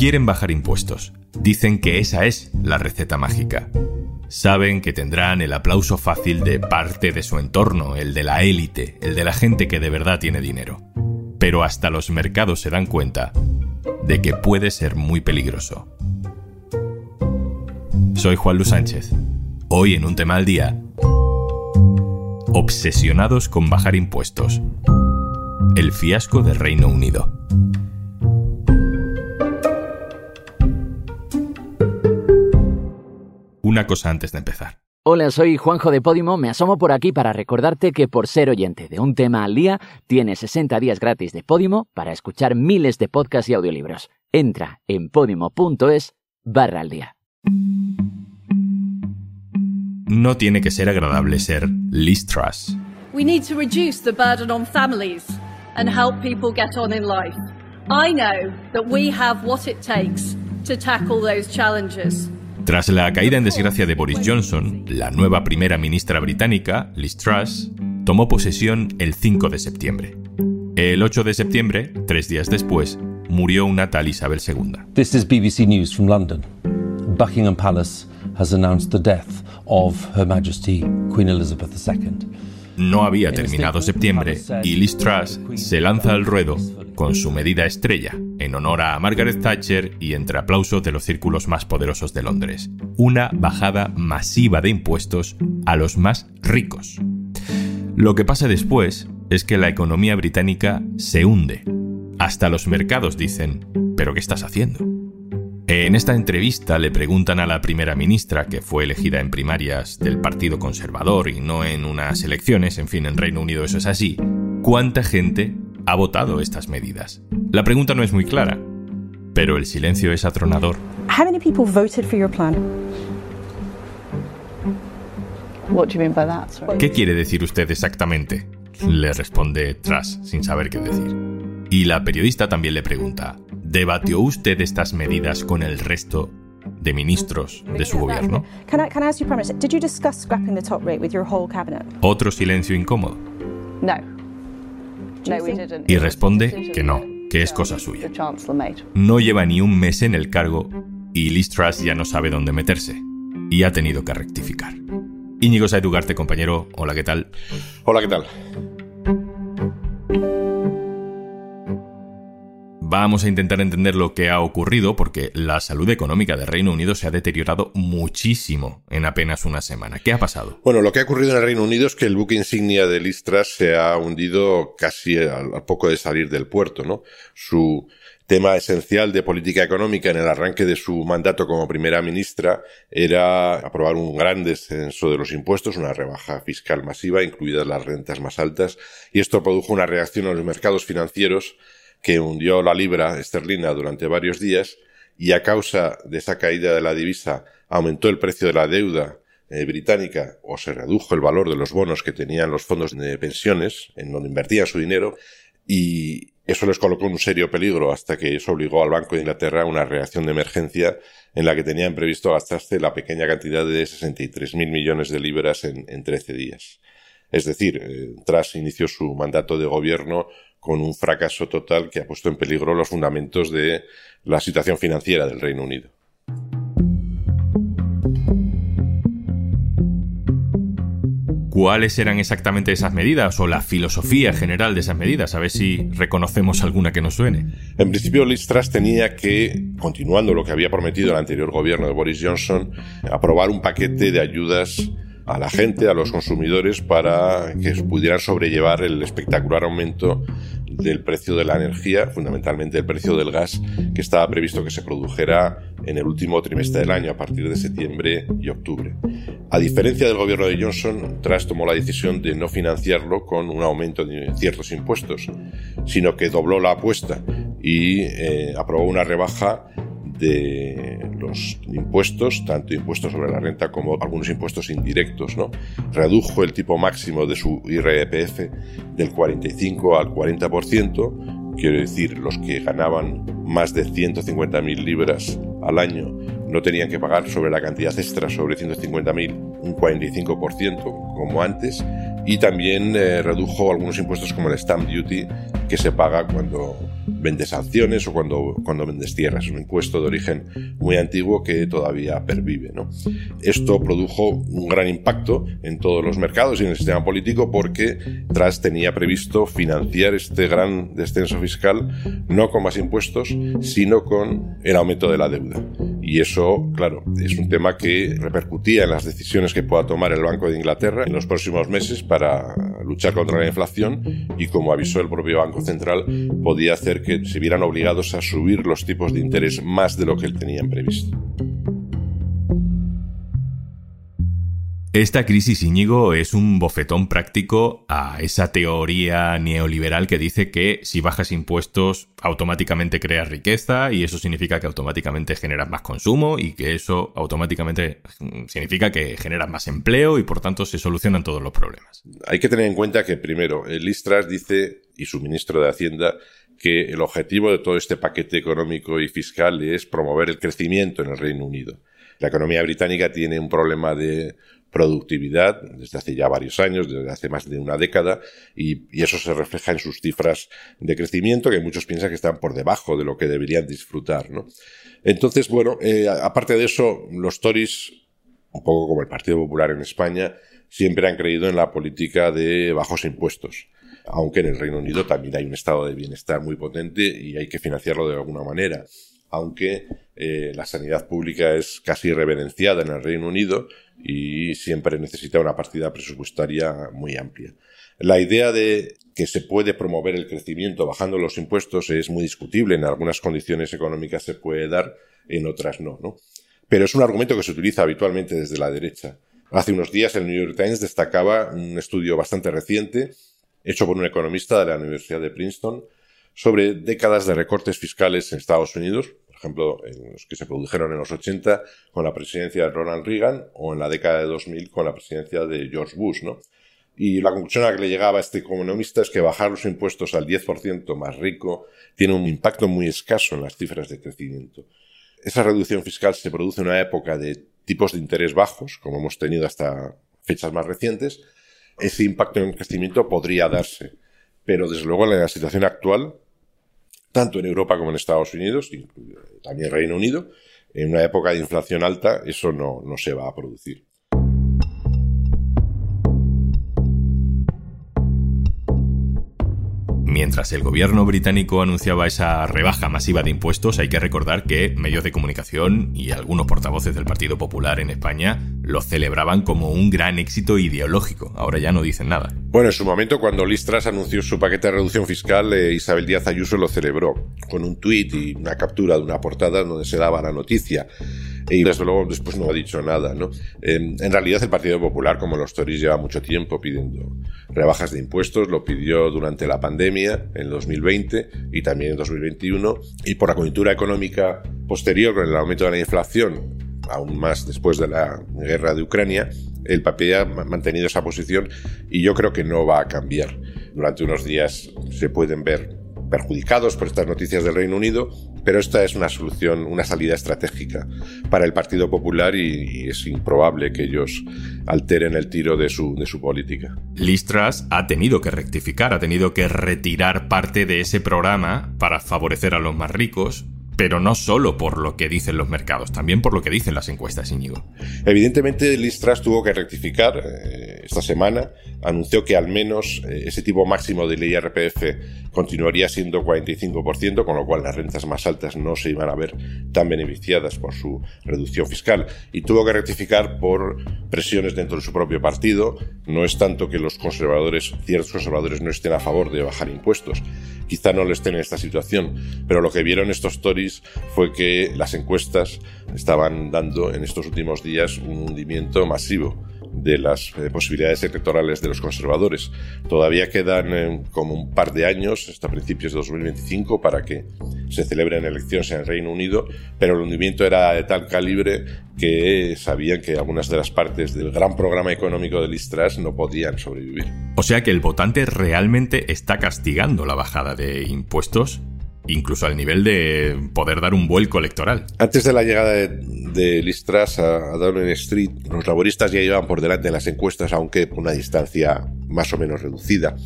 Quieren bajar impuestos. Dicen que esa es la receta mágica. Saben que tendrán el aplauso fácil de parte de su entorno, el de la élite, el de la gente que de verdad tiene dinero. Pero hasta los mercados se dan cuenta de que puede ser muy peligroso. Soy Juan Luis Sánchez. Hoy en un tema al día. Obsesionados con bajar impuestos. El fiasco del Reino Unido. Una cosa antes de empezar. Hola, soy Juanjo de Podimo. Me asomo por aquí para recordarte que por ser oyente de un tema al día, tienes 60 días gratis de Podimo para escuchar miles de podcasts y audiolibros. Entra en podimo.es barra al día. No tiene que ser agradable ser Liz Truss. We need to reduce the burden on families and help people get on in life. I know that we have what it takes to tackle those challenges. Tras la caída en desgracia de Boris Johnson, la nueva primera ministra británica, Liz Truss, tomó posesión el 5 de septiembre. El 8 de septiembre, tres días después, murió una tal Isabel II. This is BBC News from London. Buckingham Palace has announced the death of Her Majesty Queen Elizabeth II. No había terminado septiembre y Liz Truss se lanza al ruedo con su medida estrella, en honor a Margaret Thatcher y entre aplausos de los círculos más poderosos de Londres. Una bajada masiva de impuestos a los más ricos. Lo que pasa después es que la economía británica se hunde. Hasta los mercados dicen, ¿pero qué estás haciendo? En esta entrevista le preguntan a la primera ministra, que fue elegida en primarias del Partido Conservador y no en unas elecciones, en fin, en Reino Unido eso es así, ¿cuánta gente ha votado estas medidas? La pregunta no es muy clara, pero el silencio es atronador. How many people voted for your plan? What do you mean by that? Sorry. ¿Qué quiere decir usted exactamente? Le responde Truss, sin saber qué decir. Y la periodista también le pregunta, ¿debatió usted estas medidas con el resto de ministros de su gobierno? Can I, can I ask you, Prime Minister, did you discuss scrapping the top rate with your whole cabinet? Otro silencio incómodo. No. Y responde que no, que es cosa suya. No lleva ni un mes en el cargo y Liz Truss ya no sabe dónde meterse. Y ha tenido que rectificar. Íñigo Saedugarte, compañero. Hola, ¿qué tal? Hola, ¿qué tal? Vamos a intentar entender lo que ha ocurrido porque la salud económica del Reino Unido se ha deteriorado muchísimo en apenas una semana. ¿Qué ha pasado? Bueno, lo que ha ocurrido en el Reino Unido es que el buque insignia de Liz Truss se ha hundido casi al, al poco de salir del puerto, ¿no? Su tema esencial de política económica en el arranque de su mandato como primera ministra era aprobar un gran descenso de los impuestos, una rebaja fiscal masiva, incluidas las rentas más altas, y esto produjo una reacción en los mercados financieros que hundió la libra esterlina durante varios días y a causa de esa caída de la divisa aumentó el precio de la deuda eh, británica o se redujo el valor de los bonos que tenían los fondos de pensiones en donde invertían su dinero y eso les colocó en un serio peligro hasta que eso obligó al Banco de Inglaterra a una reacción de emergencia en la que tenían previsto gastarse la pequeña cantidad de 63.000 millones de libras en, en 13 días. Es decir, eh, tras inició su mandato de gobierno con un fracaso total que ha puesto en peligro los fundamentos de la situación financiera del Reino Unido. ¿Cuáles eran exactamente esas medidas o la filosofía general de esas medidas? A ver si reconocemos alguna que nos suene. En principio, Liz Truss tenía que, continuando lo que había prometido el anterior gobierno de Boris Johnson, aprobar un paquete de ayudas a la gente, a los consumidores, para que pudieran sobrellevar el espectacular aumento del precio de la energía, fundamentalmente el precio del gas, que estaba previsto que se produjera en el último trimestre del año, a partir de septiembre y octubre. A diferencia del gobierno de Johnson, Truss tomó la decisión de no financiarlo con un aumento de ciertos impuestos, sino que dobló la apuesta y eh, aprobó una rebaja de impuestos, tanto impuestos sobre la renta como algunos impuestos indirectos, ¿no? Redujo el tipo máximo de su IRPF del 45 al 40%, quiero decir, los que ganaban más de 150.000 libras al año no tenían que pagar sobre la cantidad extra sobre 150.000 un 45% como antes y también eh, redujo algunos impuestos como el stamp duty que se paga cuando vendes acciones o cuando, cuando vendes tierras. Es un impuesto de origen muy antiguo que todavía pervive. ¿no? Esto produjo un gran impacto en todos los mercados y en el sistema político porque Truss tenía previsto financiar este gran descenso fiscal no con más impuestos, sino con el aumento de la deuda. Y eso, claro, es un tema que repercutía en las decisiones que pueda tomar el Banco de Inglaterra en los próximos meses para luchar contra la inflación y como avisó el propio Banco Central, podía hacer que se vieran obligados a subir los tipos de interés más de lo que tenían previsto. Esta crisis, Íñigo, es un bofetón práctico a esa teoría neoliberal que dice que si bajas impuestos automáticamente creas riqueza y eso significa que automáticamente generas más consumo y que eso automáticamente significa que generas más empleo y por tanto se solucionan todos los problemas. Hay que tener en cuenta que primero, el Listras dice, y su ministro de Hacienda, que el objetivo de todo este paquete económico y fiscal es promover el crecimiento en el Reino Unido. La economía británica tiene un problema de productividad desde hace ya varios años, desde hace más de una década, y, eso se refleja en sus cifras de crecimiento, que muchos piensan que están por debajo de lo que deberían disfrutar. ¿no? Entonces, bueno, eh, aparte de eso, los Tories, un poco como el Partido Popular en España, siempre han creído en la política de bajos impuestos. Aunque en el Reino Unido también hay un estado de bienestar muy potente y hay que financiarlo de alguna manera. Aunque eh, la sanidad pública es casi reverenciada en el Reino Unido, y siempre necesita una partida presupuestaria muy amplia. La idea de que se puede promover el crecimiento bajando los impuestos es muy discutible. En algunas condiciones económicas se puede dar, en otras no, ¿no? Pero es un argumento que se utiliza habitualmente desde la derecha. Hace unos días el New York Times destacaba un estudio bastante reciente, hecho por un economista de la Universidad de Princeton, sobre décadas de recortes fiscales en Estados Unidos, ejemplo, en los que se produjeron en los 80 con la presidencia de Ronald Reagan o en la década de 2000 con la presidencia de George Bush, ¿no? Y la conclusión a la que le llegaba este economista es que bajar los impuestos al 10% más rico tiene un impacto muy escaso en las cifras de crecimiento. Esa reducción fiscal se produce en una época de tipos de interés bajos, como hemos tenido hasta fechas más recientes. Ese impacto en el crecimiento podría darse, pero desde luego en la situación actual tanto en Europa como en Estados Unidos, y también Reino Unido, en una época de inflación alta, eso no, no se va a producir. Mientras el gobierno británico anunciaba esa rebaja masiva de impuestos, hay que recordar que medios de comunicación y algunos portavoces del Partido Popular en España lo celebraban como un gran éxito ideológico. Ahora ya no dicen nada. Bueno, en su momento, cuando Listras anunció su paquete de reducción fiscal, eh, Isabel Díaz Ayuso lo celebró con un tuit y una captura de una portada donde se daba la noticia y desde luego después no ha dicho nada. ¿no? En, realidad el Partido Popular, como los Tories, lleva mucho tiempo pidiendo rebajas de impuestos, lo pidió durante la pandemia en 2020 y también en 2021 y por la coyuntura económica posterior con el aumento de la inflación, aún más después de la guerra de Ucrania, el PP ha mantenido esa posición y yo creo que no va a cambiar. Durante unos días se pueden ver perjudicados por estas noticias del Reino Unido, pero esta es una solución, una salida estratégica para el Partido Popular y, es improbable que ellos alteren el tiro de su, de su política. Listras ha tenido que rectificar, ha tenido que retirar parte de ese programa para favorecer a los más ricos, pero no solo por lo que dicen los mercados, también por lo que dicen las encuestas, Íñigo. Evidentemente, Listras tuvo que rectificar eh, esta semana, anunció que al menos eh, ese tipo máximo del IRPF continuaría siendo 45%, con lo cual las rentas más altas no se iban a ver tan beneficiadas por su reducción fiscal, y tuvo que rectificar por presiones dentro de su propio partido. No es tanto que los conservadores, ciertos conservadores, no estén a favor de bajar impuestos, quizá no lo estén en esta situación, pero lo que vieron estos Tories fue que las encuestas estaban dando en estos últimos días un hundimiento masivo de las eh, posibilidades electorales de los conservadores. Todavía quedan eh, como un par de años, hasta principios de 2025, para que se celebren elecciones en el Reino Unido, pero el hundimiento era de tal calibre que sabían que algunas de las partes del gran programa económico de Listras no podían sobrevivir. O sea que el votante realmente está castigando la bajada de impuestos incluso al nivel de poder dar un vuelco electoral. Antes de la llegada de de Listras a, Downing Street, los laboristas ya iban por delante en las encuestas, aunque por una distancia más o menos reducida.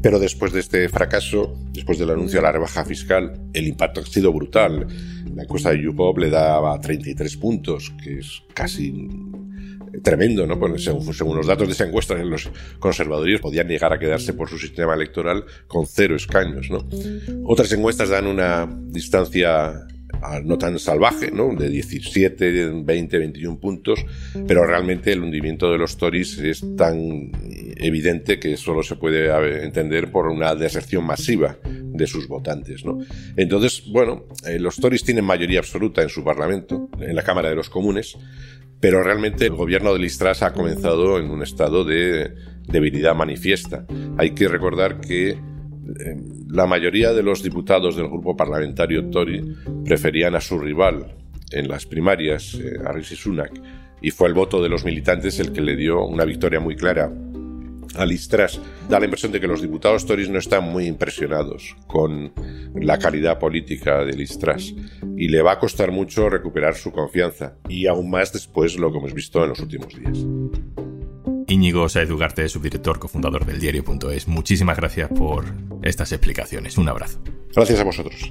Pero después de este fracaso, después del anuncio de la rebaja fiscal, el impacto ha sido brutal. La encuesta de YouPop le daba 33 puntos, que es casi tremendo, ¿no? Pues según, los datos de esa encuesta, los conservadores podían llegar a quedarse por su sistema electoral con cero escaños, ¿no? Otras encuestas dan una distancia no tan salvaje, ¿no? de 17, 20, 21 puntos, pero realmente el hundimiento de los Tories es tan evidente que solo se puede entender por una deserción masiva de sus votantes. ¿no? Entonces, bueno, eh, los Tories tienen mayoría absoluta en su Parlamento, en la Cámara de los Comunes, pero realmente el gobierno de Listras ha comenzado en un estado de debilidad manifiesta. Hay que recordar que la mayoría de los diputados del grupo parlamentario Tory preferían a su rival en las primarias, eh, a Rishi Sunak, y fue el voto de los militantes el que le dio una victoria muy clara a Listras. Da la impresión de que los diputados Tories no están muy impresionados con la calidad política de Listras y le va a costar mucho recuperar su confianza, y aún más después de lo que hemos visto en los últimos días. Íñigo Saez Ugarte, subdirector, cofundador del diario.es. Muchísimas gracias por estas explicaciones. Un abrazo. Gracias a vosotros.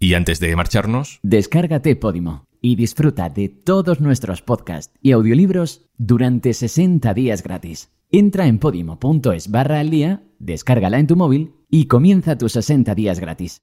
Y antes de marcharnos, descárgate Podimo y disfruta de todos nuestros podcasts y audiolibros durante 60 días gratis. Entra en podimo.es barra al día, descárgala en tu móvil y comienza tus 60 días gratis.